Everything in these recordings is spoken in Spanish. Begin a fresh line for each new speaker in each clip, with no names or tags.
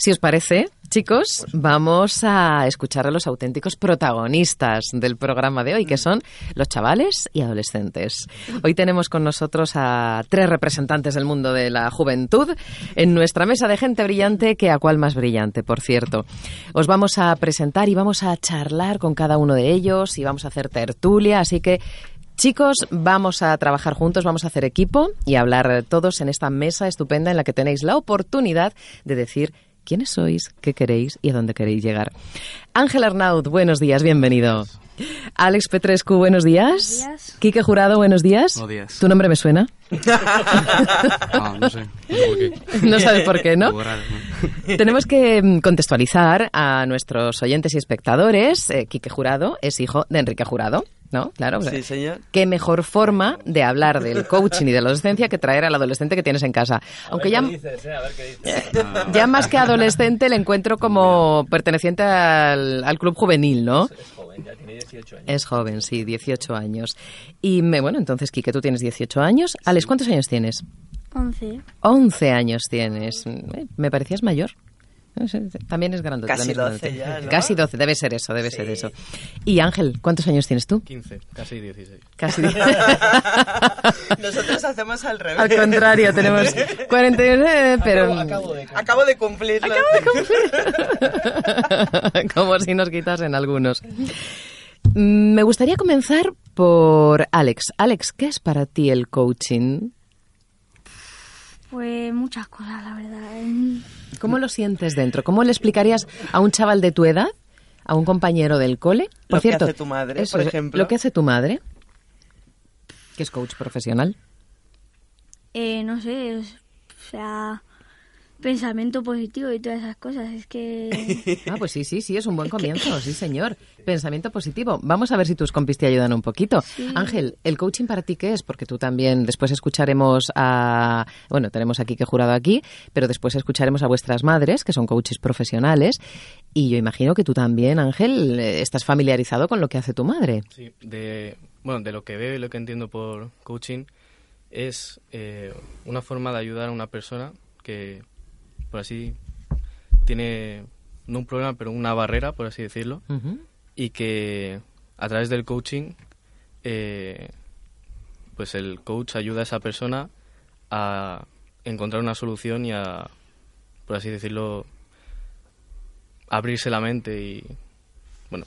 Si os parece, chicos, vamos a escuchar a los auténticos protagonistas del programa de hoy, que son los chavales y adolescentes. Hoy tenemos con nosotros a tres representantes del mundo de la juventud en nuestra mesa de gente brillante, que a cuál más brillante, por cierto. Os vamos a presentar y vamos a charlar con cada uno de ellos y vamos a hacer tertulia, así que Chicos, vamos a trabajar juntos, vamos a hacer equipo y hablar todos en esta mesa estupenda en la que tenéis la oportunidad de decir quiénes sois, qué queréis y a dónde queréis llegar. Ángel Arnaud, buenos días, bienvenido. Alex Petrescu, buenos días.
Buenos días.
Quique Jurado, buenos días.
Buenos días.
¿Tu nombre me suena?
Ah, no sé, no sé por qué.
No sabes por qué, ¿no? Tenemos que mm, contextualizar a nuestros oyentes y espectadores. Eh, Quique Jurado es hijo de Enrique Jurado, ¿no? Claro.
Sí, señor.
Qué mejor forma de hablar del coaching y de la adolescencia que traer al adolescente que tienes en casa. Aunque ya, ya más que adolescente le encuentro como perteneciente al, al club juvenil, ¿no? Es joven, sí, 18 años. Y me, bueno, entonces, Quique, tú tienes 18 años. Alex, ¿cuántos años tienes?
11.
11 años tienes. Eh, Me parecías mayor. También es grande.
Casi
también es
12
grandote.
ya, ¿no?
Casi 12, debe ser eso, debe ser eso. Y Ángel, ¿cuántos años tienes tú?
15, casi 16.
Casi.
Nosotros hacemos al revés.
Al contrario, tenemos 41, eh, pero...
Acabo de cumplirlo.
Como si nos quitasen algunos. Mm, Me gustaría comenzar por Alex. Alex, ¿qué es para ti el coaching?
Pues muchas cosas, la verdad. Mm,
¿Cómo lo sientes dentro? ¿Cómo le explicarías a un chaval de tu edad, a un compañero del cole? Por
Lo que
cierto,
hace tu madre,
eso
por
es,
ejemplo.
Lo que hace tu madre, que es coach profesional.
Eh, no sé, es- o sea, pensamiento positivo y todas esas cosas. Es que
Ah, pues sí, sí, sí, es un buen comienzo, sí, señor. Pensamiento positivo. Vamos a ver si tus compis te ayudan un poquito. Ángel, ¿el coaching para ti qué es? Porque tú también, después escucharemos a... Bueno, tenemos aquí que jurado aquí, pero después escucharemos a vuestras madres, que son coaches profesionales, y yo imagino que tú también, Ángel, eh, estás familiarizado con lo que hace tu madre.
Sí, de, bueno, de lo que veo y lo que entiendo por coaching es eh, una forma de ayudar a una persona que, por así, tiene no un problema, pero una barrera, por así decirlo, y que a través del coaching, eh, pues el coach ayuda a esa persona a encontrar una solución y a, por así decirlo, abrirse la mente y, bueno,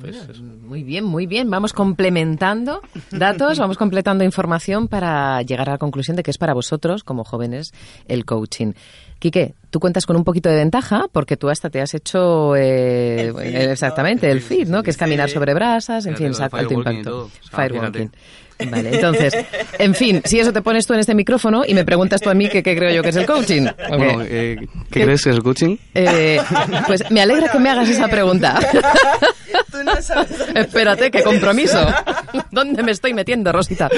pues.
Muy bien, muy bien. Vamos complementando datos, vamos completando información para llegar a la conclusión de que es para vosotros, como jóvenes, el coaching. Quique, tú cuentas con un poquito de ventaja porque tú hasta te has hecho eh,
El
eh, exactamente
¿no?
el fit, ¿no? Que es caminar
Sí.
sobre brasas, en fin, alto impacto.
todo. O sea,
Firewalking. Vale, entonces, en fin, si eso te pones tú en este micrófono y me preguntas tú a mí qué creo yo que es el coaching.
Bueno, eh, ¿qué crees que es el coaching?
Eh, pues me alegra que me hagas esa pregunta.
Tú no sabes.
Espérate, qué compromiso. ¿Dónde me estoy metiendo, Rosita?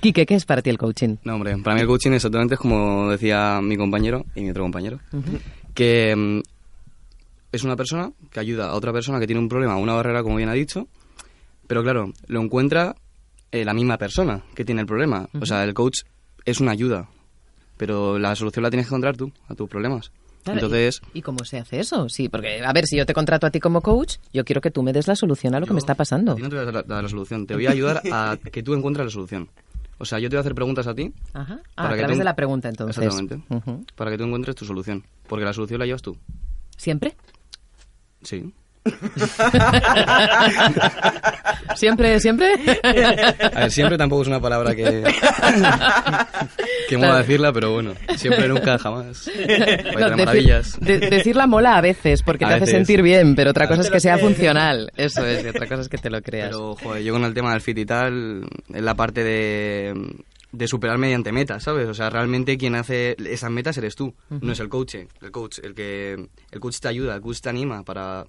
Quique, ¿qué es para ti el coaching?
No, hombre, para mí el coaching exactamente es como decía mi compañero y mi otro compañero, que mm, es una persona que ayuda a otra persona que tiene un problema, una barrera, como bien ha dicho, pero claro, lo encuentra eh, la misma persona que tiene el problema. O sea, el coach es una ayuda, pero la solución la tienes que encontrar tú, a tus problemas.
Claro,
Entonces,
¿y, y cómo se hace eso? Sí, porque, a ver, si yo te contrato a ti como coach, yo quiero que tú me des la solución a lo que me está pasando.
no te voy a dar la, dar la solución, te voy a ayudar a que tú encuentres la solución. O sea, yo te voy a hacer preguntas a ti
Ajá. Ah,
Para
a través
tú-
de la pregunta, entonces.
Exactamente.
Ujú.
para que tú encuentres tu solución. Porque la solución la llevas tú.
¿Siempre?
Sí.
¿Siempre, siempre?
A ver, siempre tampoco es una palabra que... que mola decirla, pero bueno. Siempre, nunca, jamás. País
No,
de
decir-
maravillas.
de- decirla mola a veces, porque
A
te hace sentir bien, pero otra
A
cosa es que sea
crees.
funcional. Eso es, y otra cosa es que te lo creas.
Pero, joder, yo con el tema del fit y tal, es la parte de, de superar mediante metas, ¿sabes? O sea, realmente quien hace esas metas eres tú, no es el coach. El coach, el que el coach te ayuda, el coach te anima para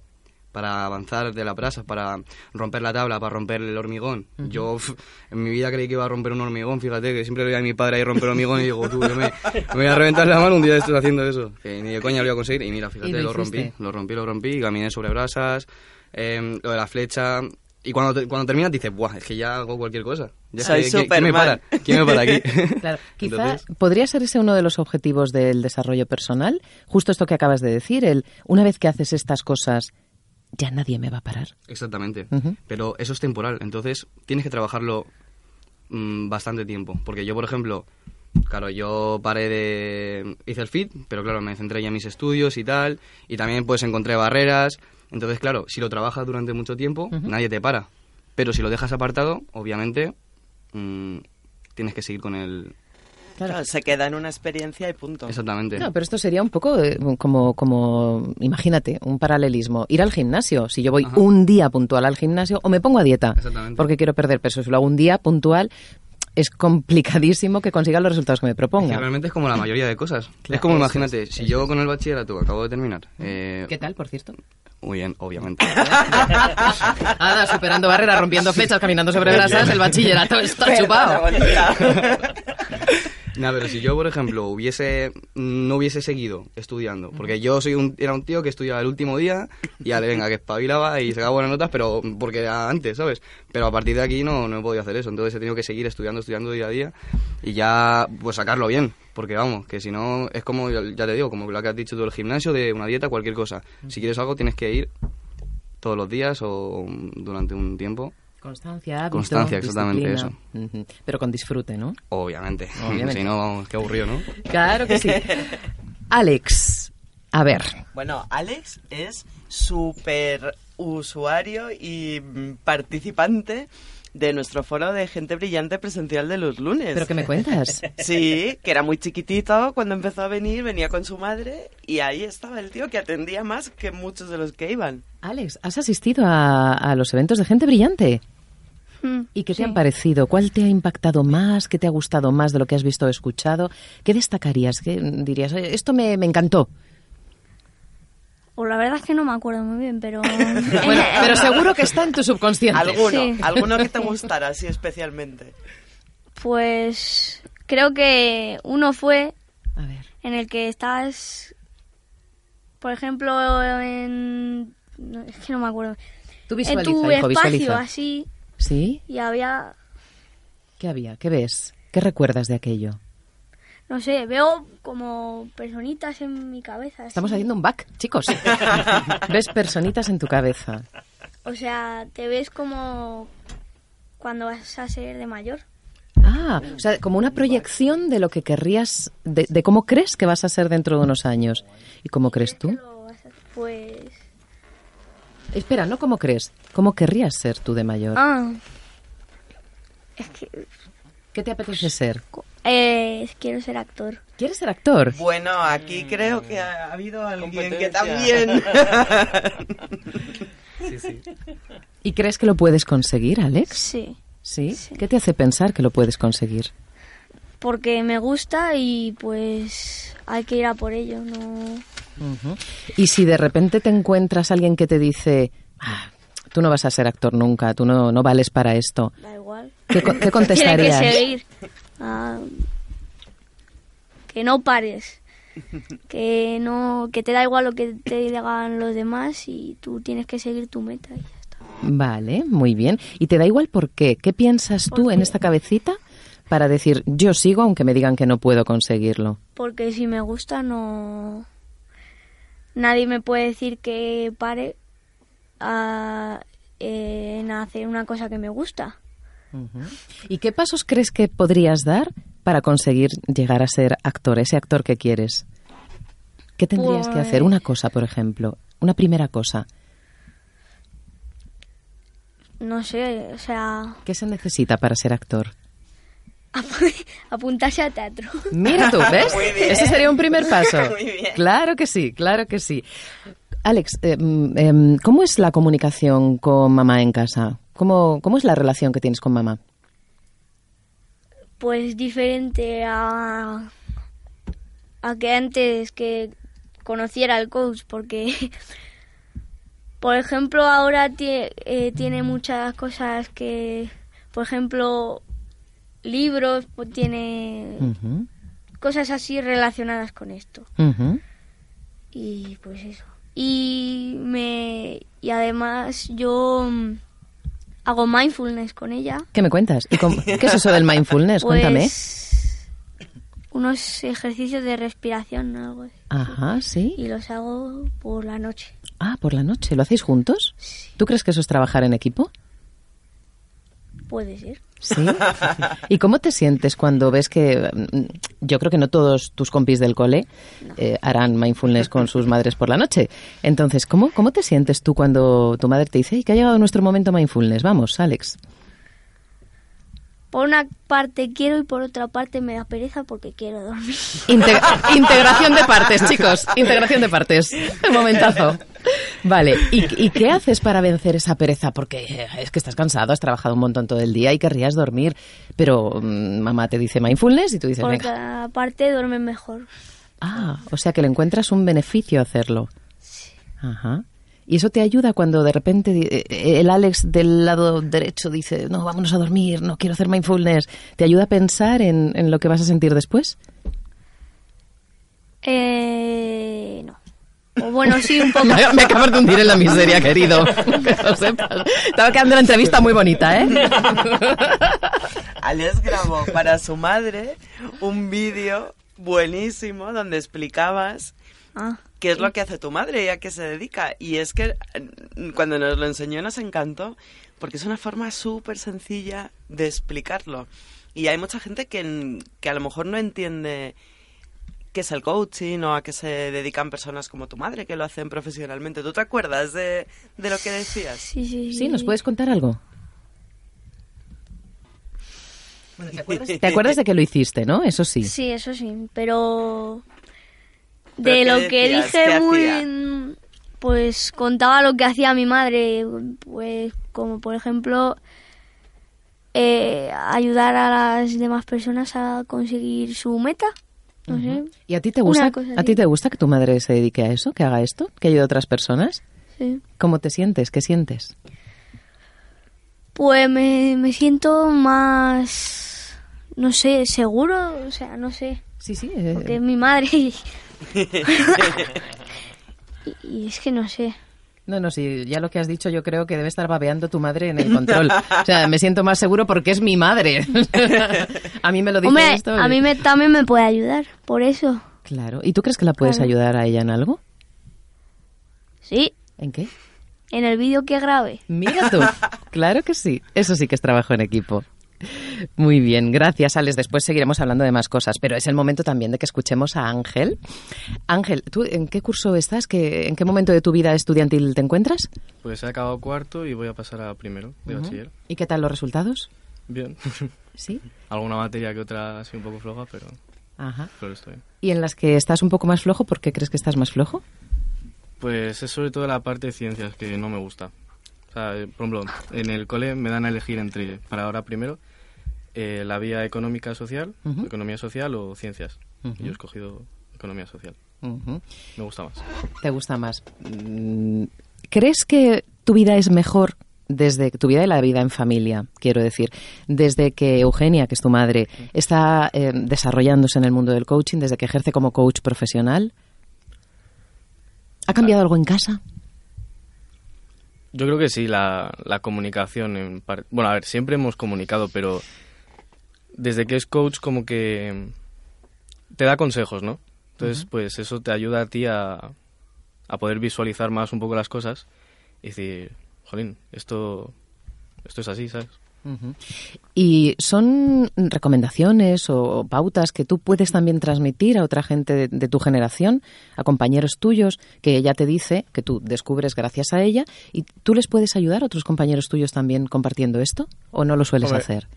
para avanzar de la brasa, para romper la tabla, para romper el hormigón. Yo pf, en mi vida creí que iba a romper un hormigón, fíjate, que siempre veía a mi padre ahí romper hormigón y digo, tú, yo me, me voy a reventar la mano un día estoy haciendo eso. Que ni de coña lo iba a conseguir y mira, fíjate,
Y lo
lo, rompí, lo rompí, lo rompí, caminé sobre brasas, em, lo de la flecha, Y cuando, te- cuando terminas dices, buah, es que ya hago cualquier cosa. Ya
Soy
sé, ¿quién- ¿quién me para? ¿Quién me para aquí?
Claro, quizá
Entonces,
podría ser ese uno de los objetivos del desarrollo personal, justo esto que acabas de decir, el una vez que haces estas cosas, ya nadie me va a parar.
Exactamente. Pero eso es temporal, entonces tienes que trabajarlo mm, bastante tiempo. Porque yo, por ejemplo, claro, yo paré de... hice el fit, pero claro, me centré ya en mis estudios y tal, y también pues encontré barreras. Entonces, claro, si lo trabajas durante mucho tiempo, nadie te para. Pero si lo dejas apartado, obviamente, mm, tienes que seguir con el...
Claro, se queda en una experiencia y punto.
Exactamente.
No, pero esto sería un poco eh, como, como, imagínate, un paralelismo. Ir al gimnasio. Si yo voy
Ajá.
un día puntual al gimnasio o me pongo a dieta
Exactamente.
porque quiero perder peso. Si lo hago un día puntual, es complicadísimo que consiga los resultados que me
Que
proponga.
realmente es como la mayoría de cosas.
Claro,
es como, imagínate,
es,
si
eso
yo
es.
con el bachillerato acabo de terminar, eh,
¿Qué tal, por cierto?
muy bien, obviamente.
Nada, superando barreras, rompiendo flechas, caminando sobre brasas, el bachillerato está chupado.
Nada, pero si yo, por ejemplo, hubiese no hubiese seguido estudiando, porque yo soy un, era un tío que estudiaba el último día y ya le venga, que espabilaba y sacaba buenas notas, pero porque era antes, ¿sabes? Pero a partir de aquí no, no he podido hacer eso, entonces he tenido que seguir estudiando, estudiando día a día y ya, pues sacarlo bien, porque vamos, que si no, es como, ya te digo, como lo que has dicho tú del gimnasio, de una dieta, cualquier cosa. Si quieres algo, tienes que ir todos los días o durante un tiempo,
Constancia, hábito,
Constancia, exactamente
disciplina. Ujú. Pero con disfrute, ¿no?
obviamente.
Obviamente.
si no, vamos, qué aburrido, ¿no?
Claro que sí. Alex, a ver,
Bueno, Alex es súper usuario y mm, participante de nuestro foro de gente brillante presencial de los lunes.
¿pero qué me cuentas?
Sí, que era muy chiquitito cuando empezó a venir, venía con su madre y ahí estaba el tío que atendía más que muchos de los que iban.
Alex, ¿has asistido a, a los eventos de gente brillante?
Mm,
¿Y qué te
sí.
han parecido? ¿Cuál te ha impactado más? ¿Qué te ha gustado más de lo que has visto o escuchado? ¿Qué destacarías? ¿Qué dirías? "Oye, Esto me, me encantó.
Pues la verdad es que no me acuerdo muy bien, pero...
Bueno, pero seguro que está en tu subconsciente.
Alguno,
Sí.
alguno que te gustara así especialmente.
Pues creo que uno fue
A ver.
en el que estás, por ejemplo, en... no, es que no me acuerdo.
Tú
en
visualiza,
tu
hijo,
espacio,
visualiza.
así,
¿Sí?
y había,
¿Qué había? ¿Qué ves? ¿Qué recuerdas de aquello?
no sé, veo como personitas en mi cabeza.
Estamos haciendo un back, chicos. ¿Ves personitas en tu cabeza?
O sea, te ves como cuando vas a ser de mayor.
Ah, o sea, como una proyección de lo que querrías, de, de cómo crees que vas a ser dentro de unos años. ¿Y cómo crees tú?
Pues...
Espera, no cómo crees, cómo querrías ser tú de mayor.
Ah, es que
¿Qué te apetece ser?
eh, quiero ser actor.
¿Quieres ser actor?
Bueno, aquí creo que ha habido alguien que también...
Sí, sí.
¿Y crees que lo puedes conseguir, Alex?
Sí,
¿Sí?
Sí.
¿Qué te hace pensar que lo puedes conseguir?
porque me gusta y pues hay que ir a por ello, no...
Y si de repente te encuentras alguien que te dice, "Ah, tú no vas a ser actor nunca, tú no, no vales para esto,
Da igual.
¿qué, co- qué
Tiene que
contestarías?
seguir. Ah, que no pares. Que no que te da igual lo que te digan los demás y tú tienes que seguir tu meta y ya está.
Vale, muy bien. ¿Y te da igual por qué? ¿Qué piensas tú en esta cabecita para decir, yo sigo aunque me digan que no puedo conseguirlo?
Porque si me gusta no nadie me puede decir que pare a- en hacer una cosa que me gusta.
¿Y qué pasos crees que podrías dar para conseguir llegar a ser actor, ese actor que quieres? ¿Qué tendrías que hacer? Una cosa, por ejemplo, una primera cosa.
No sé, o sea,
¿Qué se necesita para ser actor?
apuntarse a teatro.
Mira tú, ¿ves? Ese sería un primer paso.
Muy bien.
Claro que sí, claro que sí. Alex, eh, mm, em, ¿cómo es la comunicación con mamá en casa? ¿Cómo, ¿Cómo es la relación que tienes con mamá?
pues diferente a, a que antes que conociera al coach porque por ejemplo ahora eh, tiene muchas cosas que por ejemplo libros pues tiene cosas así relacionadas con esto y pues eso y me y además yo mm, hago mindfulness con ella.
¿Qué me cuentas? ¿Y cómo- ¿Qué es eso del mindfulness? Cuéntame.
Pues unos ejercicios de respiración algo así.
Ajá, sí.
y los hago por la noche.
Ah, por la noche. ¿Lo hacéis juntos? ¿Tú crees que eso es trabajar en equipo?
Puede ser.
Sí. ¿Y cómo te sientes cuando ves que mm, yo creo que no todos tus compis del cole eh, harán mindfulness con sus madres por la noche? Entonces, ¿cómo, ¿cómo te sientes tú cuando tu madre te dice "Ey, que ha llegado nuestro momento mindfulness? Vamos, Alex.
Por una parte quiero y por otra parte me da pereza porque quiero dormir.
Inte- integración de partes, chicos. Integración de partes. Un momentazo. Vale, ¿Y, y qué haces para vencer esa pereza? Porque eh, es que estás cansado, has trabajado un montón todo el día y querrías dormir, pero mm, mamá te dice mindfulness y tú dices,
Por otra parte duerme mejor.
Ah, o sea que le encuentras un beneficio hacerlo. Ajá. Y eso te ayuda cuando de repente di- eh, el Alex del lado derecho dice, no, vámonos a dormir, no quiero hacer mindfulness. ¿Te ayuda a pensar en, en lo que vas a sentir después?
Eh, no. O bueno, sí, un poco.
Me, me acabas de hundir en la miseria, querido. Que lo sepas. Estaba quedando la entrevista muy bonita, ¿eh?
Alex grabó para su madre un vídeo buenísimo donde explicabas
Ah,
qué es lo que hace tu madre y a qué se dedica. Y es que mm, cuando nos lo enseñó nos encantó porque es una forma súper sencilla de explicarlo. Y hay mucha gente que, que a lo mejor no entiende qué es el coaching o a qué se dedican personas como tu madre que lo hacen profesionalmente. ¿Tú te acuerdas de, de lo que decías?
sí, sí.
Sí, ¿nos puedes contar algo? ¿Te acuerdas de que lo hiciste, no? Eso sí.
Sí, eso sí, ¿Pero de lo que
decías?
dije
¿Qué
muy pues contaba lo que hacía mi madre, pues como por ejemplo eh, ayudar a las demás personas a conseguir su meta, no sé.
¿Y a ti te gusta? ¿A ti te gusta que tu madre se dedique a eso, que haga esto, que ayude a otras personas?
Sí.
¿Cómo te sientes? ¿Qué sientes?
Pues me, me siento más, no sé, seguro, o sea, no sé,
Sí, sí. eh,
porque es mi madre y, y es que no sé.
No, no, sí, ya lo que has dicho yo creo que debe estar babeando tu madre en el control. O sea, me siento más seguro porque es mi madre. a mí me lo dice
Hombre,
esto.
a mí me, también me puede ayudar, por eso.
Claro. ¿Y tú crees que la puedes
Claro.
ayudar a ella en algo?
Sí,
¿En qué?
en el vídeo que grabé.
Mira tú. Claro que sí. Eso sí que es trabajo en equipo. Muy bien, gracias Alex. Después seguiremos hablando de más cosas, pero es el momento también de que escuchemos a Ángel. Ángel, ¿tú en qué curso estás? ¿Qué, ¿En qué momento de tu vida estudiantil te encuentras?
Pues he acabado cuarto y voy a pasar a primero de bachiller.
¿Y qué tal los resultados?
Bien.
Sí.
Alguna materia que otra así un poco floja, pero,
Ajá.
pero estoy.
¿Y en las que estás un poco más flojo? ¿Por qué crees que estás más flojo?
Pues es sobre todo la parte de ciencias que no me gusta. O sea, por ejemplo, en el cole me dan a elegir entre, para ahora primero, eh, la vía económica social, economía social o ciencias. Yo he escogido economía social. Me gusta más.
¿Te gusta más? Mm, ¿Crees que tu vida es mejor desde tu vida y la vida en familia, quiero decir, desde que Eugenia, que es tu madre, está eh, desarrollándose en el mundo del coaching, desde que ejerce como coach profesional? ¿Ha cambiado algo en casa?
Yo creo que sí, la, la comunicación. En par- bueno, a ver, siempre hemos comunicado, pero desde que es coach como que te da consejos, ¿no? Entonces, pues eso te ayuda a ti a, a poder visualizar más un poco las cosas y decir, jolín, esto, esto es así, ¿sabes?
¿Y son recomendaciones o pautas que tú puedes también transmitir a otra gente de, de tu generación, a compañeros tuyos, que ella te dice, que tú descubres gracias a ella, y tú les puedes ayudar a otros compañeros tuyos también compartiendo esto? ¿O no lo sueles
Hombre,
hacer?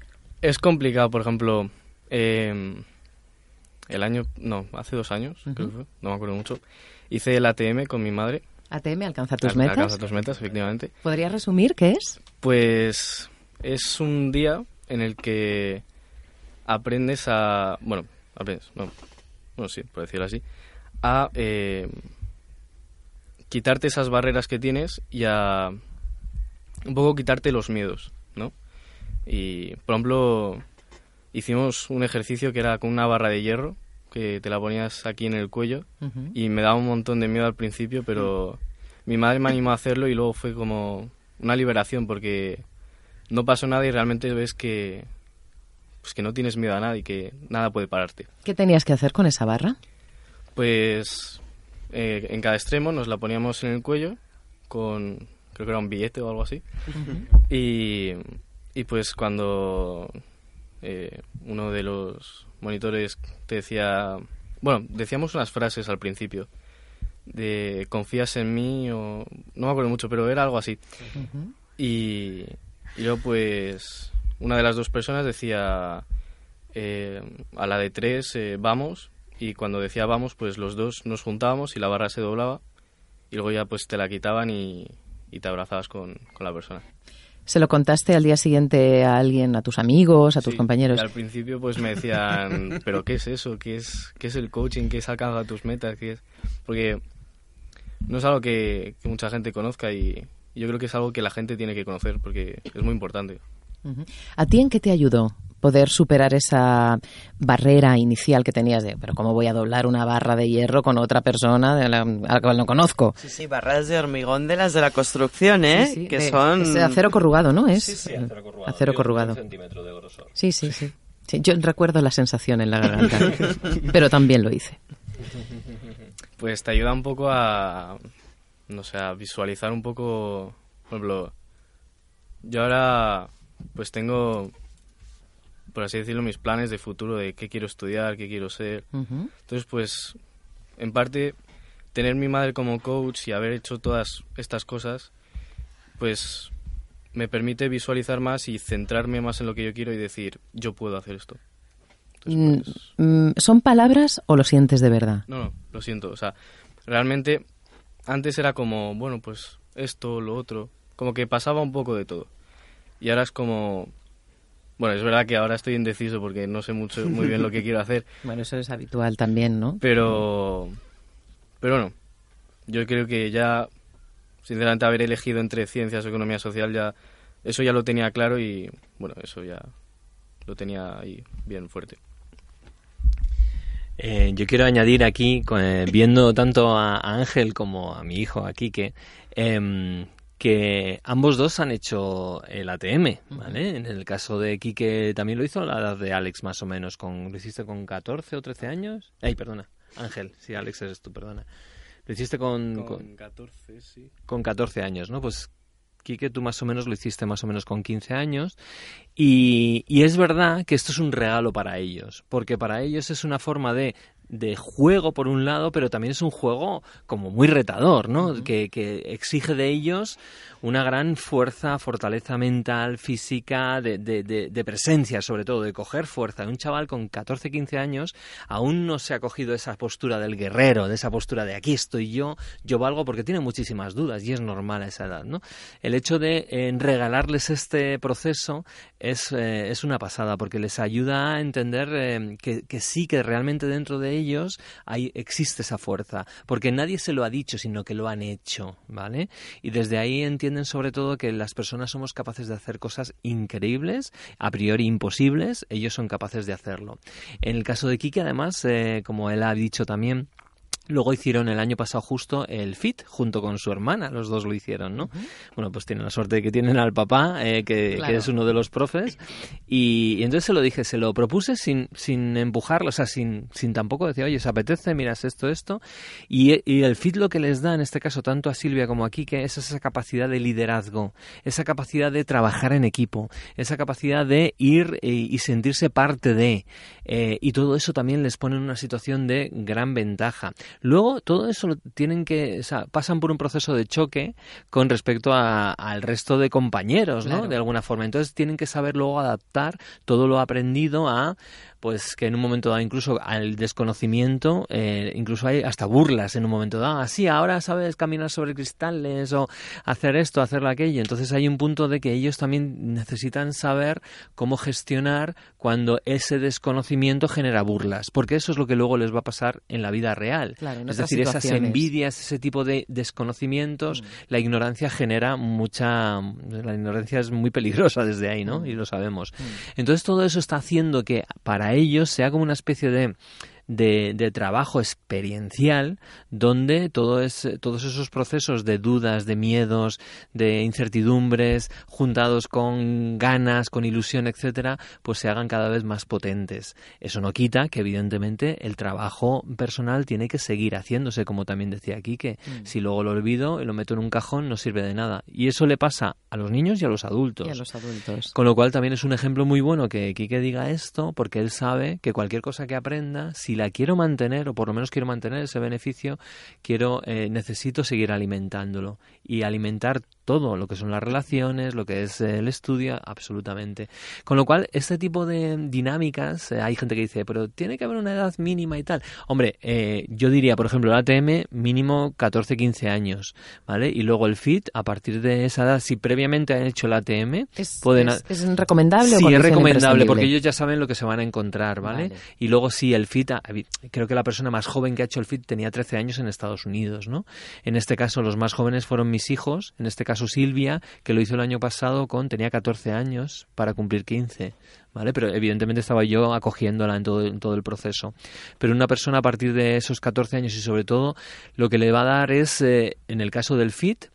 Es complicado, por ejemplo, eh, el año, no, hace dos años, creo que fue, no me acuerdo mucho, hice el ATM con mi madre.
ATM, alcanza tus
Al-
metas.
Alcanza tus metas, efectivamente.
¿Podrías resumir qué es?
Pues es un día en el que aprendes a... Bueno, aprendes, no, bueno, sí, por decirlo así, a eh, quitarte esas barreras que tienes y a un poco quitarte los miedos, ¿no? Y, por ejemplo, hicimos un ejercicio que era con una barra de hierro, que te la ponías aquí en el cuello, y me daba un montón de miedo al principio, pero mi madre me animó a hacerlo y luego fue como una liberación porque no pasó nada y realmente ves que, pues que no tienes miedo a nada y que nada puede pararte.
¿Qué tenías que hacer con esa barra?
Pues eh, en cada extremo nos la poníamos en el cuello con, creo que era un billete o algo así. y, y pues cuando eh, uno de los monitores te decía, bueno, decíamos unas frases al principio de confías en mí o no me acuerdo mucho, pero era algo así. y, y luego pues una de las dos personas decía eh, a la de tres eh, vamos y cuando decía vamos pues los dos nos juntábamos y la barra se doblaba y luego ya pues te la quitaban y, y te abrazabas con, con la persona.
¿Se lo contaste al día siguiente a alguien, a tus amigos, a tus
Sí,
compañeros?
al principio pues me decían, pero ¿qué es eso? ¿Qué es, qué es el coaching? ¿Qué es alcanzar tus metas? ¿Qué es? Porque no es algo que, que mucha gente conozca y y yo creo que es algo que la gente tiene que conocer porque es muy importante.
¿A ti en qué te ayudó poder superar esa barrera inicial que tenías de, pero ¿cómo voy a doblar una barra de hierro con otra persona de la, a la cual no conozco?
Sí, sí, barras de hormigón de las de la construcción, ¿eh?
Sí, sí,
que
de-
son...
es de acero corrugado, ¿no? Es
Sí, acero corrugado.
acero corrugado.
Un centímetro de grosor.
Sí, sí, sí. Sí, Yo recuerdo la sensación en la garganta, pero también lo hice.
Pues te ayuda un poco a, no sé, a visualizar un poco, por ejemplo, yo ahora pues tengo, por así decirlo, mis planes de futuro de qué quiero estudiar, qué quiero ser. Entonces, pues, en parte, tener mi madre como coach y haber hecho todas estas cosas, pues me permite visualizar más y centrarme más en lo que yo quiero y decir, yo puedo hacer esto. Entonces, pues,
Mm, ¿Son palabras o lo sientes de verdad?
no, no, lo siento. O sea, realmente antes era como, bueno, pues esto, lo otro. Como que pasaba un poco de todo. Y ahora es como... Bueno, es verdad que ahora estoy indeciso porque no sé mucho, muy bien lo que quiero hacer.
Bueno, eso es habitual también, ¿no?
Pero... Pero bueno, yo creo que ya, sinceramente, haber elegido entre ciencias o economía social, ya eso ya lo tenía claro y, bueno, eso ya lo tenía ahí bien fuerte.
Eh, yo quiero añadir aquí, eh, viendo tanto a a Ángel como a mi hijo, aquí, que, em, que ambos dos han hecho el ATM, ¿vale? En el caso de Quique también lo hizo a la edad de Alex, más o menos. Con, ¿Lo hiciste con 14 o 13 años? Ay, perdona, Ángel, sí, Alex eres tú, perdona. Lo hiciste con, con,
14, sí.
con 14 años, ¿no? Pues Quique, tú más o menos lo hiciste más o menos con 15 años. Y, y es verdad que esto es un regalo para ellos, porque para ellos es una forma de, de juego por un lado, pero también es un juego como muy retador, ¿no? que, que exige de ellos una gran fuerza, fortaleza mental, física, de, de, de- de presencia, sobre todo, de coger fuerza. Un chaval con 14, 15 años aún no se ha cogido esa postura del guerrero, de esa postura de aquí estoy yo, yo valgo, porque tiene muchísimas dudas y es normal a esa edad, ¿no? El hecho de eh, regalarles este proceso es, eh, es una pasada, porque les ayuda a entender eh, que, que sí, que realmente dentro de ellos hay, existe esa fuerza, porque nadie se lo ha dicho, sino que lo han hecho, ¿vale? Y desde ahí entienden sobre todo que las personas somos capaces de hacer cosas increíbles, a priori imposibles, ellos son capaces de hacerlo. En el caso de Kike, además, eh, como él ha dicho también, Luego hicieron el año pasado justo el FIT junto con su hermana, los dos lo hicieron, ¿no? Bueno, pues tienen la suerte de que tienen al papá, eh, que,
Claro.
que es uno de los profes, y, y entonces se lo dije, se lo propuse sin, sin empujarlo, o sea, sin, sin tampoco decir, oye, ¿os apetece? Miras esto, esto, y, y el FIT lo que les da, en este caso, tanto a Silvia como a Kike, es esa capacidad de liderazgo, esa capacidad de trabajar en equipo, esa capacidad de ir eh, y sentirse parte de, eh, y todo eso también les pone en una situación de gran ventaja. Luego, todo eso lo tienen que, o sea, pasan por un proceso de choque con respecto a- al resto de compañeros, ¿no?
Claro.
De alguna forma. Entonces tienen que saber luego adaptar todo lo aprendido a, pues que en un momento dado, incluso al desconocimiento, eh, incluso hay hasta burlas en un momento dado. Así, ahora sabes caminar sobre cristales o hacer esto, hacer aquello. Entonces hay un punto de que ellos también necesitan saber cómo gestionar cuando ese desconocimiento genera burlas, porque eso es lo que luego les va a pasar en la vida real.
Claro,
es decir, esas envidias, ese tipo de desconocimientos, la ignorancia genera mucha... La ignorancia es muy peligrosa desde ahí, ¿no? Y lo sabemos. Entonces todo eso está haciendo que para ellos sea como una especie de de, de trabajo experiencial donde todo es, todos esos procesos de dudas, de miedos, de incertidumbres, juntados con ganas, con ilusión, etcétera, pues se hagan cada vez más potentes. Eso no quita que, evidentemente, el trabajo personal tiene que seguir haciéndose, como también decía Quique.
Mm.
Si luego lo olvido y lo meto en un cajón, no sirve de nada. Y eso le pasa a los niños y a los adultos.
Y a los adultos.
Con lo cual también es un ejemplo muy bueno que Quique diga esto, porque él sabe que cualquier cosa que aprenda, la quiero mantener, o por lo menos quiero mantener ese beneficio, quiero, eh, necesito seguir alimentándolo. Y alimentar todo, lo que son las relaciones, lo que es eh, el estudio, absolutamente. Con lo cual, este tipo de dinámicas, eh, hay gente que dice, pero tiene que haber una edad mínima y tal. Hombre, eh, yo diría, por ejemplo, el ATM mínimo 14-15 años, ¿vale? Y luego el FIT, a partir de esa edad, si previamente han hecho el ATM,
¿Es,
pueden...
es- es recomendable o
Sí, es
condición
recomendable porque ellos ya saben lo que se van a encontrar, ¿vale?
Vale.
Y luego sí, el FIT, evi- creo que la persona más joven que ha hecho el FIT tenía 13 años en Estados Unidos, ¿no? En este caso los más jóvenes fueron mis hijos, en este caso Silvia, que lo hizo el año pasado con, tenía 14 años para cumplir 15. ¿Vale? Pero evidentemente estaba yo acogiéndola en todo, en todo el proceso. Pero una persona a partir de esos 14 años y sobre todo lo que le va a dar es, eh, en el caso del FIT,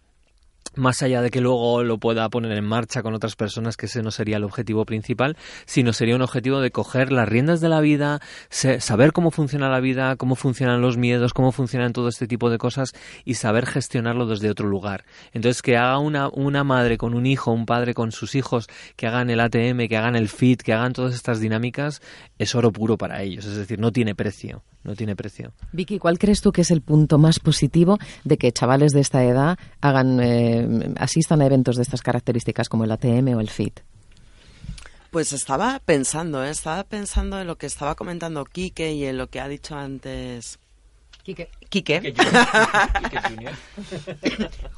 más allá de que luego lo pueda poner en marcha con otras personas, que ese no sería el objetivo principal, sino sería un objetivo de coger las riendas de la vida, saber cómo funciona la vida, cómo funcionan los miedos, cómo funcionan todo este tipo de cosas y saber gestionarlo desde otro lugar. Entonces, que haga una, una madre con un hijo, un padre con sus hijos, que hagan el ATM, que hagan el FIT, que hagan todas estas dinámicas, es oro puro para ellos. Es decir, no tiene precio, no tiene precio.
Vicky, ¿cuál crees tú que es el punto más positivo de que chavales de esta edad hagan, eh, asistan a eventos de estas características como el ATM o el FIT?
Pues estaba pensando, ¿eh? estaba pensando en lo que estaba comentando Quique y en lo que ha dicho antes Quique.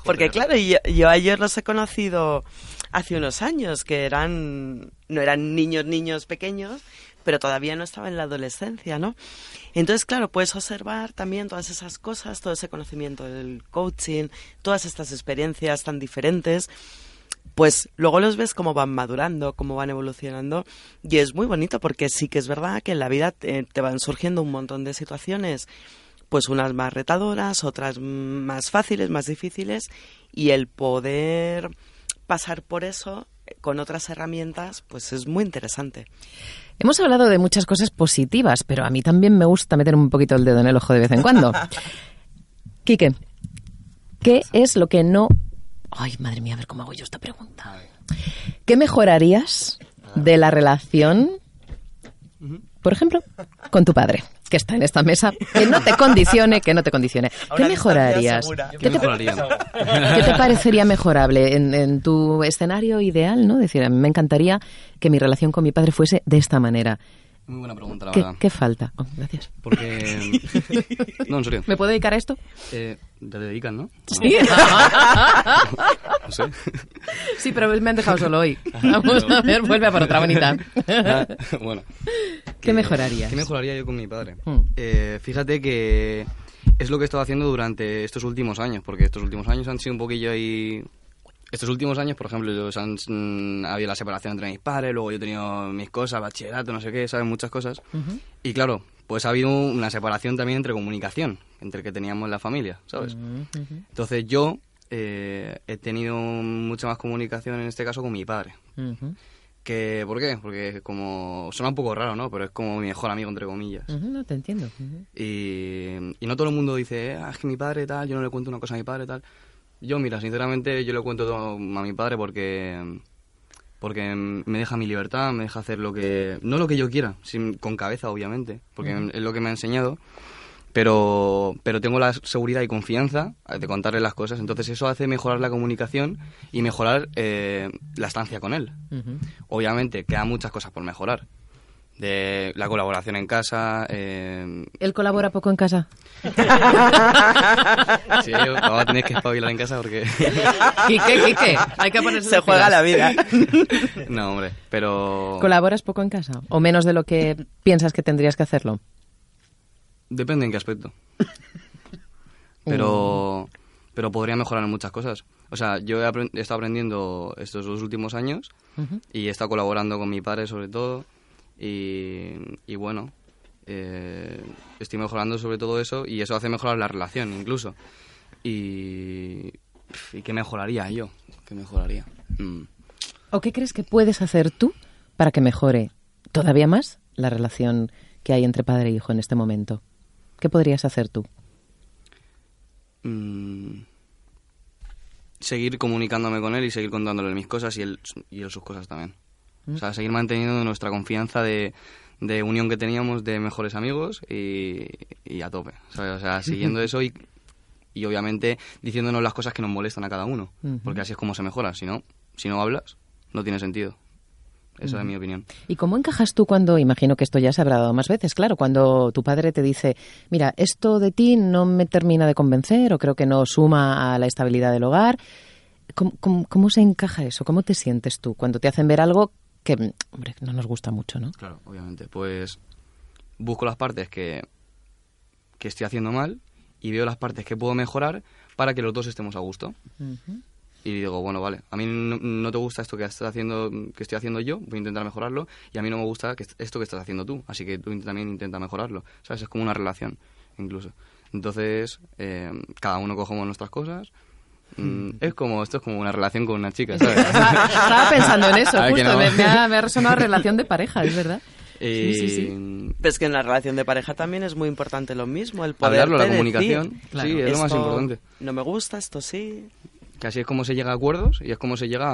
Porque claro, yo, yo a ellos los he conocido hace unos años, que eran, no eran niños, niños pequeños, pero todavía no estaba en la adolescencia, ¿no? Entonces, claro, puedes observar también todas esas cosas, todo ese conocimiento del coaching, todas estas experiencias tan diferentes, pues luego los ves cómo van madurando, cómo van evolucionando y es muy bonito porque sí que es verdad que en la vida te, te van surgiendo un montón de situaciones, pues unas más retadoras, otras más fáciles, más difíciles y el poder pasar por eso con otras herramientas, pues es muy interesante.
Hemos hablado de muchas cosas positivas, pero a mí también me gusta meter un poquito el dedo en el ojo de vez en cuando. Quique, ¿qué es lo que no... Ay, madre mía, a ver cómo hago yo esta pregunta. ¿Qué mejorarías de la relación, por ejemplo, con tu padre, que está en esta mesa? Que no te condicione, que no te condicione. ¿Qué mejorarías? ¿Qué
¿Qué
te,
mejoraría?
¿Qué te parecería mejorable en, en tu escenario ideal? ¿no? Decir, me encantaría que mi relación con mi padre fuese de esta manera.
Muy buena pregunta, la
¿Qué,
verdad.
qué falta? Oh, gracias.
Porque... no, en serio.
¿Me puedo dedicar a esto?
Eh, te dedican, ¿no?
Sí.
No sé.
sí, pero me han dejado solo hoy. Vamos a ver, vuelve a por otra bonita.
Ah, bueno.
¿Qué
Que-
mejorarías?
¿Qué mejoraría yo con mi padre?
Hmm.
Eh, fíjate que es lo que he estado haciendo durante estos últimos años, porque estos últimos años han sido un poquillo ahí... Estos últimos años, por ejemplo, yo, han, mm, ha habido la separación entre mis padres, luego yo he tenido mis cosas, bachillerato, no sé qué, ¿sabes? Muchas cosas. Y claro, pues ha habido una separación también entre comunicación, entre que teníamos en la familia, ¿sabes? Entonces yo eh, he tenido mucha más comunicación en este caso con mi padre.
Ujú,
Que, ¿Por qué? Porque como suena un poco raro, ¿no? Pero es como mi mejor amigo, entre comillas.
no te entiendo.
Y, y no todo el mundo dice, ah, es que mi padre tal, yo no le cuento una cosa a mi padre tal. Yo, mira, sinceramente, yo le cuento todo a mi padre porque porque me deja mi libertad, me deja hacer lo que... No lo que yo quiera, sin, con cabeza, obviamente, porque es lo que me ha enseñado, pero, pero tengo la seguridad y confianza de contarle las cosas, entonces eso hace mejorar la comunicación y mejorar eh, la estancia con él.
Ujú.
Obviamente, quedan muchas cosas por mejorar. De la colaboración en casa, eh,
¿Él colabora poco en casa?
Sí, yo ahora tenéis que espabilar en casa porque...
Quique, Quique, hay que ponerse
Se juega
pilas.
la vida.
No, hombre, pero...
¿Colaboras poco en casa? ¿O menos de lo que piensas que tendrías que hacerlo?
Depende en qué aspecto. Pero... Pero podría mejorar en muchas cosas. O sea, yo he, estado aprendiendo estos dos últimos años y he estado colaborando con mi padre sobre todo. Y, y bueno, eh, estoy mejorando sobre todo eso y eso hace mejorar la relación incluso. Y, ¿y qué mejoraría yo? ¿Qué mejoraría? Mm.
¿O qué crees que puedes hacer tú para que mejore todavía más la relación que hay entre padre e hijo en este momento? ¿Qué podrías hacer tú?
Mm, seguir comunicándome con él y seguir contándole mis cosas y él, y él sus cosas también. O sea, seguir manteniendo nuestra confianza de, de unión que teníamos de mejores amigos y, y a tope. ¿sabes? O sea, siguiendo eso y, y obviamente diciéndonos las cosas que nos molestan a cada uno. Porque así es como se mejora. Si no, si no hablas, no tiene sentido. Esa es mi opinión.
¿Y cómo encajas tú cuando, imagino que esto ya se habrá dado más veces, claro, cuando tu padre te dice, mira, esto de ti no me termina de convencer o creo que no suma a la estabilidad del hogar? ¿Cómo, cómo- cómo se encaja eso? ¿Cómo te sientes tú cuando te hacen ver algo que, hombre, no nos gusta mucho, ¿no?
Claro, obviamente. Pues busco las partes que, que estoy haciendo mal y veo las partes que puedo mejorar para que los dos estemos a gusto. Y digo, bueno, vale, a mí no, no te gusta esto que estás haciendo, que estoy haciendo yo, voy a intentar mejorarlo, y a mí no me gusta que est- esto que estás haciendo tú, así que tú también intenta mejorarlo, ¿sabes? Es como una relación, incluso. Entonces, eh, cada uno cogemos nuestras cosas. Mm, es como, esto es como una relación con una chica, ¿sabes?
Estaba pensando en eso,
A ver, que
justo,
no.
me, me ha, me ha resonado relación de pareja, es verdad.
Y-
Sí, sí,
Pues que en la relación de pareja también es muy importante lo mismo, el poder
Hablarlo, la comunicación,
Claro.
sí, es lo más importante.
No me gusta, esto sí.
Que así es como se llega a acuerdos y es como se llega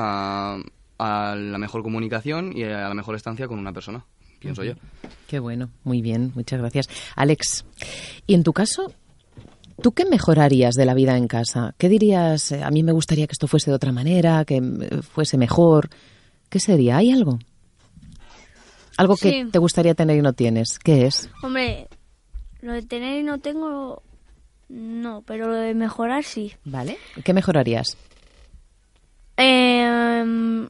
a, a la mejor comunicación y a la mejor estancia con una persona, pienso yo.
Qué bueno, muy bien, muchas gracias. Alex, ¿y en tu caso, tú qué mejorarías de la vida en casa? ¿Qué dirías, eh, a mí me gustaría que esto fuese de otra manera, que eh, fuese mejor? ¿Qué sería? ¿Hay algo? Algo que te gustaría tener y no tienes. ¿Qué es?
Hombre, lo de tener y no tengo, no, pero lo de mejorar sí.
¿Vale? ¿Qué mejorarías?
Em,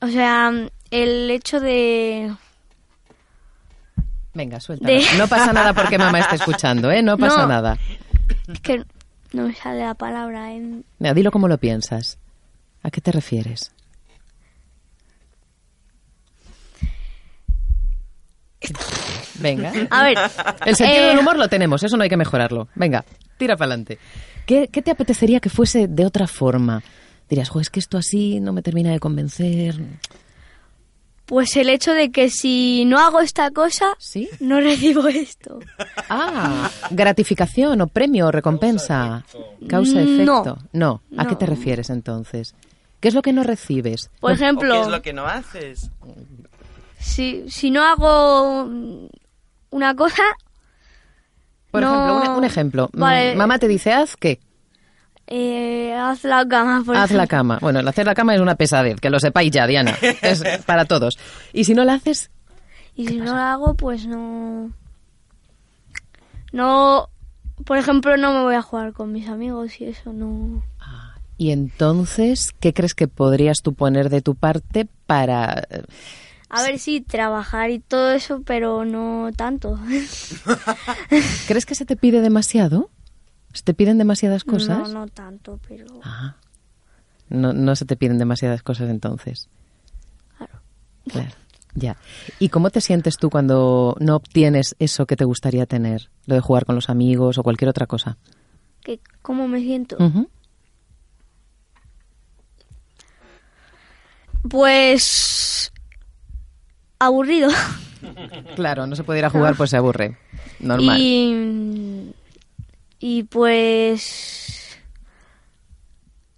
o sea, el hecho de...
Venga, suelta.
De-
No pasa nada porque mamá está escuchando, ¿eh? No pasa
No.
nada.
Es que no me sale la palabra. En,
Mira, dilo como lo piensas. ¿A qué te refieres? Venga.
a ver,
El sentido
eh,
del humor lo tenemos, eso no hay que mejorarlo. Venga, tira para adelante. ¿Qué, qué te apetecería que fuese de otra forma? Dirías, jo, es que esto así no me termina de convencer.
Pues el hecho de que si no hago esta cosa,
¿Sí?
no recibo esto.
Ah, gratificación o premio o recompensa. Causa-efecto. No. ¿A qué te refieres entonces? ¿Qué es lo que no recibes?
Por
¿O qué
ejemplo,
es lo que no haces?
si, si no hago una cosa,
Por
No.
ejemplo, un, un ejemplo. Mm,
Vale.
Mamá te dice, haz qué?
Eh, haz la cama. Por
Haz la cama. Bueno, el hacer la cama es una pesadez, que lo sepáis ya, Diana. Es para todos. Y si no la haces,
Y si no la hago, pues no... No... Por ejemplo, no me voy a jugar con mis amigos y eso no...
y entonces, ¿qué crees que podrías tú poner de tu parte para... eh,
A ver, sí, trabajar y todo eso, pero no tanto.
¿Crees que se te pide demasiado? ¿Se te piden demasiadas
No,
cosas?
no tanto, pero...
Ah. No, no se te piden demasiadas cosas entonces.
Claro.
Claro, ya. ¿Y cómo te sientes tú cuando no obtienes eso que te gustaría tener? Lo de jugar con los amigos o cualquier otra cosa.
que ¿Cómo me siento? Pues... Aburrido.
Claro, no se puede ir a jugar, pues se aburre. Normal.
Y... Y pues...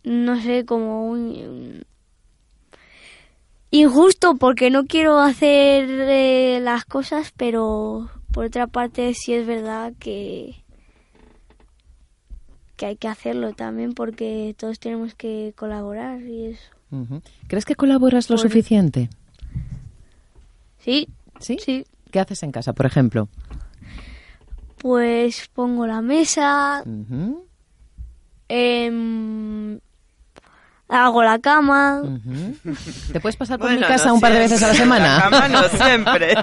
No sé, como un... Injusto porque no quiero hacer eh, las cosas, pero por otra parte sí es verdad que que hay que hacerlo también porque todos tenemos que colaborar y eso.
¿Crees que colaboras lo
Por-
suficiente?
Sí,
¿Sí?
sí.
¿Qué haces en casa, por ejemplo?
Pues pongo la mesa, em, hago la cama.
¿Te puedes pasar por
Bueno,
mi casa
no
un par de veces a la semana?
La cama no siempre.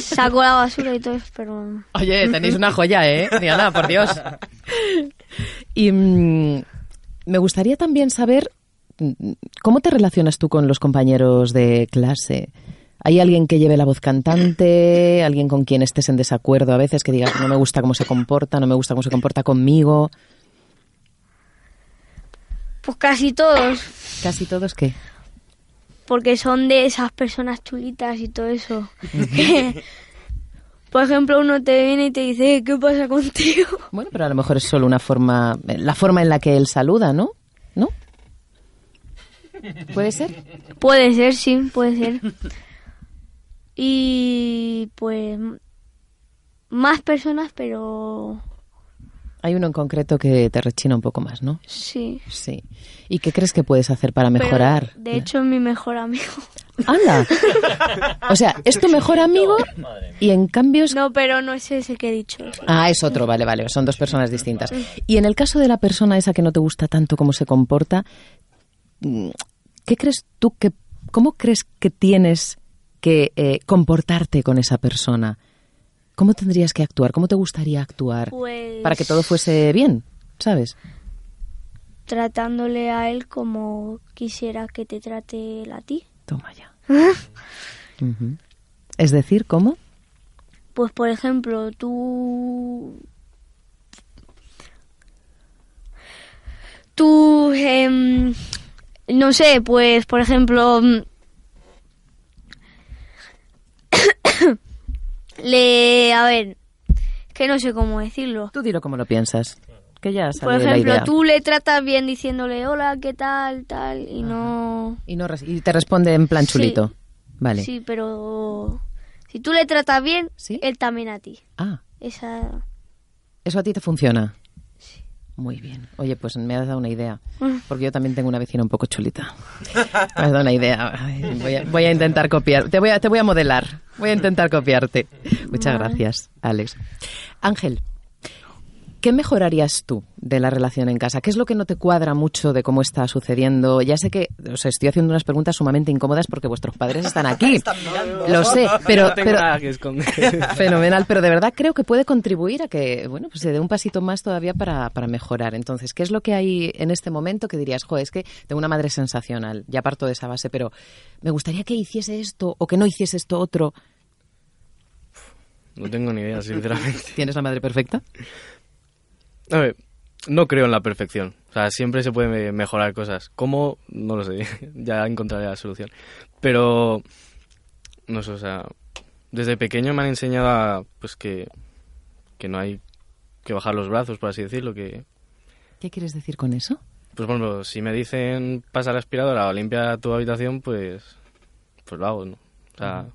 saco la basura y todo eso, pero
Oye, tenéis una joya, ¿eh? Diana, por Dios. Y mm, me gustaría también saber mm, cómo te relacionas tú con los compañeros de clase. ¿Hay alguien que lleve la voz cantante? ¿Alguien con quien estés en desacuerdo a veces? Que digas, no me gusta cómo se comporta, no me gusta cómo se comporta conmigo.
Pues casi todos,
¿Casi todos qué?
porque son de esas personas chulitas y todo eso. Por ejemplo, uno te viene y te dice, ¿qué pasa contigo?
Bueno, pero a lo mejor es solo una forma, la forma en la que él saluda, ¿no? ¿No? ¿Puede ser?
Puede ser, sí, puede ser. Y pues más personas, pero
Hay uno en concreto que te rechina un poco más, ¿no?
sí.
Sí. ¿Y qué crees que puedes hacer para
Pero,
mejorar?
de hecho, es mi mejor amigo.
¡Anda! O sea, es tu mejor amigo y en cambio es...
No, pero no es ese que he dicho.
Ah, es otro, vale, vale, son dos personas distintas. Y en el caso de la persona esa que no te gusta tanto cómo se comporta, mm, ¿qué crees tú que, cómo crees que tienes que eh, comportarte con esa persona? ¿Cómo tendrías que actuar? ¿Cómo te gustaría actuar
Pues
para que todo fuese bien? ¿Sabes?
tratándole a él como quisiera que te trate él a ti.
Toma ya. Es decir, ¿cómo?
Pues por ejemplo, tú tú em, no sé, pues por ejemplo mm, le a ver, que no sé cómo decirlo.
Tú dilo como lo piensas. Que ya
Por
sale la
ejemplo,
idea.
tú le tratas bien diciéndole hola, ¿qué tal? tal y no
Y, no y te responde en plan
Sí.
chulito. Vale.
Sí, pero si tú le tratas bien,
¿Sí?
él también a ti.
Ah,
Esa
¿eso a ti te funciona? Muy bien. Oye, pues me has dado una idea. Porque yo también tengo una vecina un poco chulita. Me has dado una idea. Voy a, voy a intentar copiar. Te voy a, te voy a modelar. Voy a intentar copiarte. Muchas gracias, Alex. Ángel, ¿qué mejorarías tú de la relación en casa? ¿Qué es lo que no te cuadra mucho de cómo está sucediendo? Ya sé que os estoy haciendo unas preguntas sumamente incómodas porque vuestros padres están aquí. Lo sé, pero,
no.
Fenomenal, pero de verdad creo que puede contribuir a que, bueno, pues se dé un pasito más todavía para, para mejorar. Entonces, ¿qué es lo que hay en este momento que dirías, jo, es que tengo una madre sensacional, ya parto de esa base, pero me gustaría que hiciese esto o que no hiciese esto otro?
No tengo ni idea, sinceramente.
¿Tienes la madre perfecta?
A ver, no creo en la perfección. O sea, siempre se puede me- mejorar cosas. ¿Cómo? No lo sé. ya encontraré la solución. Pero, no sé, o sea, desde pequeño me han enseñado a, pues que, que no hay que bajar los brazos, por así decirlo. Que,
¿Qué quieres decir con eso?
pues, por ejemplo, si me dicen pasa la aspiradora o limpia tu habitación, pues, pues lo hago, ¿no? O sea, un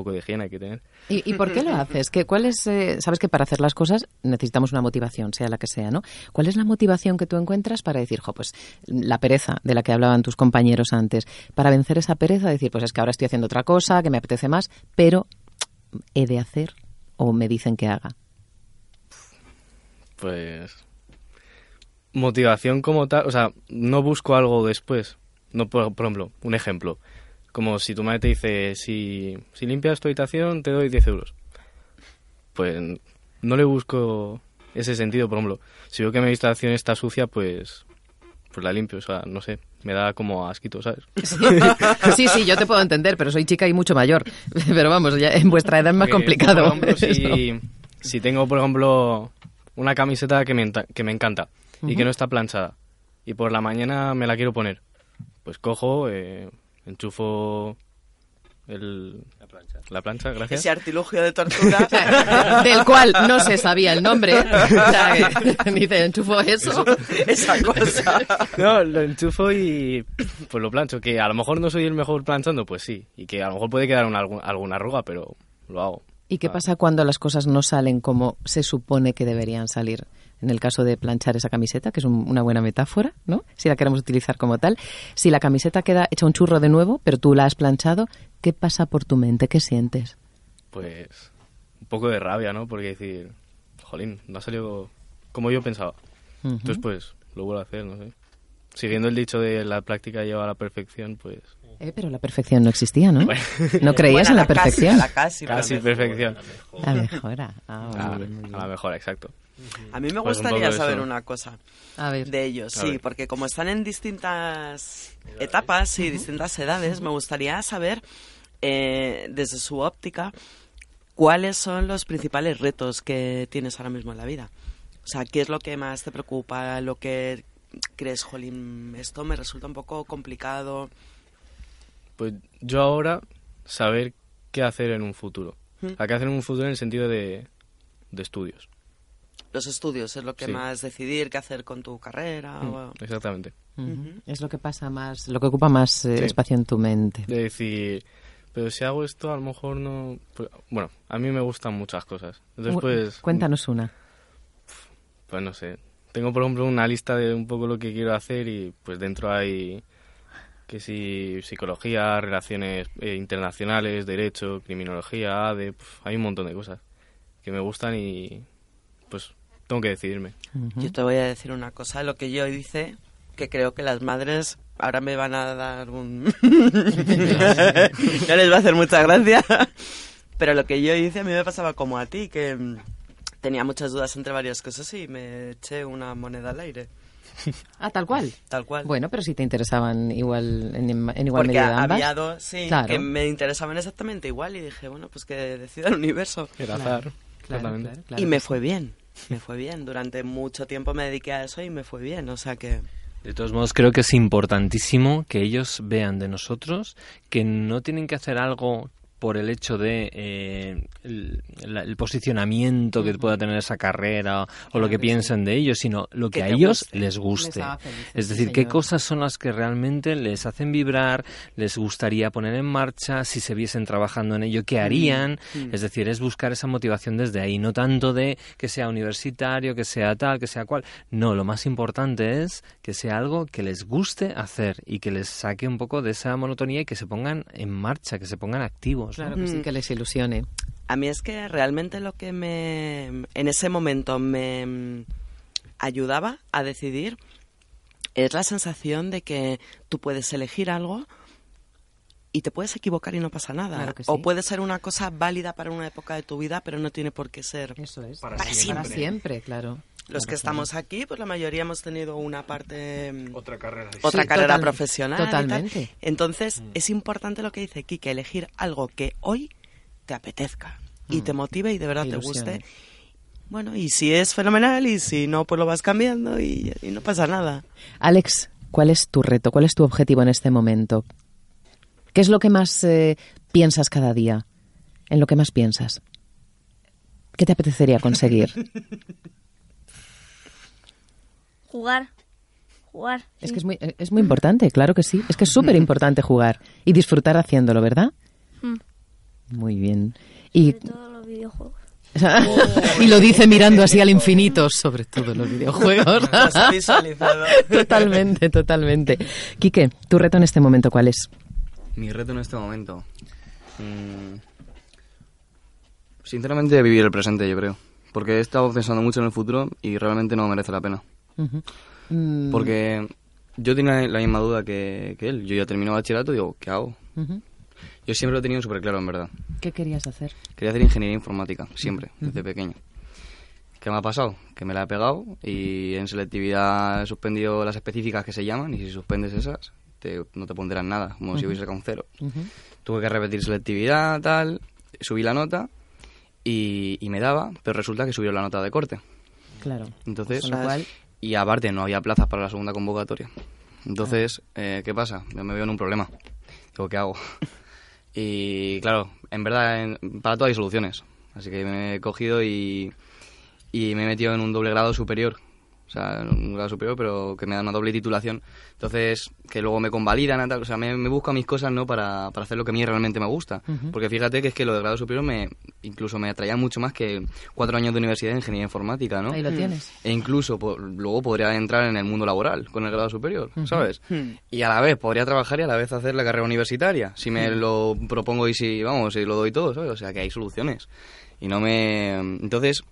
poco de higiene hay que tener.
¿Y, y por qué lo haces? ¿Qué, cuál es, eh, sabes que para hacer las cosas necesitamos una motivación, sea la que sea, ¿no? ¿Cuál es la motivación que tú encuentras para decir, jo, pues la pereza de la que hablaban tus compañeros antes, para vencer esa pereza, decir, pues es que ahora estoy haciendo otra cosa, que me apetece más, pero he de hacer o me dicen que haga?
Pues motivación como tal, o sea, no busco algo después. No, por, por ejemplo, un ejemplo, como si tu madre te dice, si, si limpias tu habitación te doy 10 euros. Pues no le busco ese sentido, por ejemplo, si veo que mi habitación está sucia, pues pues la limpio, o sea, no sé, me da como asquito, ¿sabes?
Sí, sí, yo te puedo entender, pero soy chica y mucho mayor. Pero vamos, ya en vuestra edad es más complicado.
Por ejemplo, si, si tengo, por ejemplo, una camiseta que me, que me encanta y que no está planchada y por la mañana me la quiero poner, pues cojo, eh, enchufo el, la plancha. gracias.
Ese artilugio de tortura.
Del cual no se sabía el nombre. O sea, que dice, enchufo eso.
esa cosa.
No, lo enchufo y pues lo plancho. Que a lo mejor no soy el mejor planchando, pues sí. Y que a lo mejor puede quedar una, alguna arruga, pero lo hago.
¿Y qué
Ah.
pasa cuando las cosas no salen como se supone que deberían salir? En el caso de planchar esa camiseta, que es un- una buena metáfora, ¿no? Si la queremos utilizar como tal. Si la camiseta queda hecha un churro de nuevo, pero tú la has planchado, ¿qué pasa por tu mente? ¿Qué sientes?
Pues un poco de rabia, ¿no? Porque decir, jolín, no ha salido como yo pensaba. Entonces, pues, lo vuelvo a hacer, no sé. Siguiendo el dicho de la práctica lleva a la perfección, pues...
Eh, pero la perfección no existía, ¿no?
Bueno.
¿No creías
Bueno,
en la
casi,
perfección?
a la casi,
Casi
mejor.
perfección.
La mejora. Ah, muy
A,
bien, muy bien.
a la mejor, exacto.
A mí me
Pues
gustaría saber
eso.
una cosa
A ver.
de ellos,
A
sí,
ver.
porque como están en distintas etapas y distintas edades, me gustaría saber eh, desde su óptica, ¿cuáles son los principales retos que tienes ahora mismo en la vida? O sea, ¿qué es lo que más te preocupa? ¿Lo que crees, jolín, esto me resulta un poco complicado?
Pues yo ahora saber qué hacer en un futuro.
¿Mm?
¿A qué hacer en un futuro en el sentido de, de estudios?
Los estudios es lo que
Sí.
más decidir qué hacer con tu carrera.
Mm,
o-
Exactamente.
Es lo que pasa más, lo que ocupa más eh,
Sí.
espacio en tu mente.
De decir, pero si hago esto a lo mejor no... pues, bueno, a mí me gustan muchas cosas. Entonces pues...
Cuéntanos una.
Pues no sé. Tengo por ejemplo una lista de un poco lo que quiero hacer y pues dentro hay que si psicología, relaciones eh, internacionales, derecho, criminología, ADE, pf, hay un montón de cosas que me gustan y pues tengo que decidirme.
Ujú.
Yo te voy a decir una cosa, lo que yo hice, que creo que las madres ahora me van a dar un... no les va a hacer mucha gracia, pero lo que yo hice a mí me pasaba como a ti, que tenía muchas dudas entre varias cosas y me eché una moneda al aire,
Ah, tal cual.
tal cual.
Bueno, pero si te interesaban igual en, en igual
Porque
medida ambas.
había dos, sí,
Claro.
que me interesaban exactamente igual y dije, bueno, pues que decida el universo.
El azar.
Claro, claro, claro
y me
sí.
fue bien, me fue bien. Durante mucho tiempo me dediqué a eso y me fue bien, o sea que...
De todos modos, creo que es importantísimo que ellos vean de nosotros que no tienen que hacer algo por el hecho de eh, el, la- el posicionamiento que pueda tener esa carrera o
Claro
lo que
que
piensen de ellos, sino lo que,
Que
a ellos
guste.
les guste.
Les
es
sí,
decir, qué
señor.
cosas son las que realmente les hacen vibrar, les gustaría poner en marcha, si se viesen trabajando en ello, qué harían. Es decir, es buscar esa motivación desde ahí, no tanto de que sea universitario, que sea tal, que sea cual. No, lo más importante es que sea algo que les guste hacer y que les saque un poco de esa monotonía y que se pongan en marcha, que se pongan activos.
Claro que sí,
Mm.
que les ilusione.
A mí es que realmente lo que me en ese momento me ayudaba a decidir es la sensación de que tú puedes elegir algo y te puedes equivocar y no pasa nada.
Claro que sí.
O puede ser una cosa válida para una época de tu vida, pero no tiene por qué ser.
Eso es.
Para
Para
siempre.
siempre, claro.
Los que estamos aquí, pues la mayoría hemos tenido una parte mm,
Otra carrera.
otra
Sí,
carrera
total-
profesional.
totalmente.
Entonces, es importante lo que dice Kike, elegir algo que hoy te apetezca y
Mm.
te motive y de verdad te guste. Bueno, y si es fenomenal y si no, pues lo vas cambiando y, y no pasa nada.
Alex, ¿cuál es tu reto? ¿Cuál es tu objetivo en este momento? ¿Qué es lo que más eh, piensas cada día? ¿En lo que más piensas? ¿Qué te apetecería conseguir?
Jugar. Jugar.
Es
sí.
que es muy, eh, es muy importante, claro que sí. Es que es súper importante jugar y disfrutar haciéndolo, ¿verdad?
Mm.
Muy bien. Y,
todos los videojuegos.
y lo dice mirando así al infinito, sobre todo los videojuegos.
Has visualizado.
totalmente, totalmente. Quique, ¿tu reto en este momento cuál es?
Mi reto en este momento. mm, sinceramente, vivir el presente, yo creo. Porque he estado pensando mucho en el futuro y realmente no merece la pena.
Mm,
Porque yo tenía la misma duda que, que él. Yo ya terminé bachillerato y digo, ¿qué hago? Yo siempre lo he tenido súper claro, en verdad.
¿Qué querías hacer?
Quería hacer ingeniería informática, siempre, desde pequeño. ¿Qué me ha pasado? Que me la he pegado y en selectividad he suspendido las específicas que se llaman y si suspendes esas te- no te pondrán nada, como si hubiese sacado un cero. Tuve que repetir selectividad, tal, subí la nota y, y me daba, pero resulta que subió la nota de corte.
Claro.
Entonces,
cual,
y aparte no había plazas para la segunda convocatoria. Entonces, eh, ¿qué pasa? Yo me veo en un problema. Digo, ¿qué hago? y claro, en verdad, en- para todo hay soluciones. Así que me he cogido y, y me he metido en un doble grado superior. O sea, un grado superior, pero que me da una doble titulación. Entonces, que luego me convalidan. O sea, me, me busco mis cosas, ¿no? Para, para hacer lo que a mí realmente me gusta.
Ujú.
Porque fíjate que es que lo de grado superior me incluso me atraía mucho más que cuatro años de universidad de ingeniería informática, ¿no?
ahí lo tienes.
E incluso po- luego podría entrar en el mundo laboral con el grado superior, ¿sabes?
Hmm.
Y a la vez podría trabajar y a la vez hacer la carrera universitaria, si me lo propongo y si, vamos, si lo doy todo, ¿sabes? O sea, que hay soluciones. Y no me... Entonces,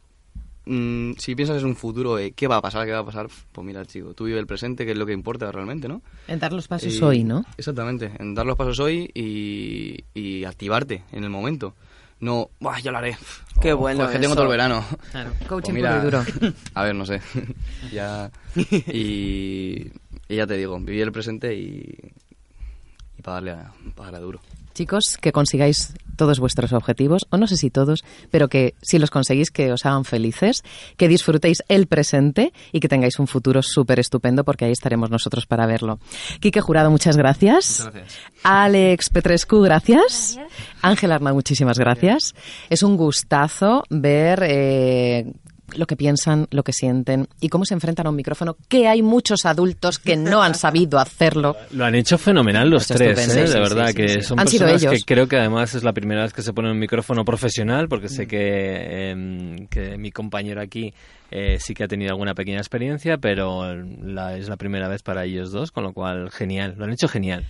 mm, si piensas en un futuro, de ¿qué va a pasar? ¿Qué va a pasar? Pues mira, chico, tú vive el presente, que es lo que importa realmente, ¿no?
En dar los pasos
Y-
hoy, ¿no?
Exactamente, en dar los pasos hoy y, y activarte en el momento. No, Buah, yo lo haré.
Qué
Oh,
bueno
joder, que tengo todo el verano.
Claro.
Pues
Coaching
mira,
puro y duro.
A ver, no sé. ya. Y, y ya te digo, vivir el presente y, y para darle, a, pa' darle a duro.
Chicos, que consigáis todos vuestros objetivos, o no sé si todos, pero que si los conseguís, que os hagan felices, que disfrutéis el presente y que tengáis un futuro súper estupendo, porque ahí estaremos nosotros para verlo. Quique Jurado, muchas gracias.
Muchas gracias.
Alex Petrescu, gracias. Ángel Arnau, muchísimas gracias. Es un gustazo ver eh, lo que piensan, lo que sienten y cómo se enfrentan a un micrófono, que hay muchos adultos que no han sabido hacerlo.
Lo han hecho fenomenal los tres, ¿eh?
sí,
de verdad,
sí,
que son
Han sido
personas
ellos.
que creo que además es la primera vez que se pone un micrófono profesional, porque
Mm.
sé que, em, que mi compañero aquí eh, sí que ha tenido alguna pequeña experiencia, pero la- es la primera vez para ellos dos, con lo cual genial, lo han hecho genial.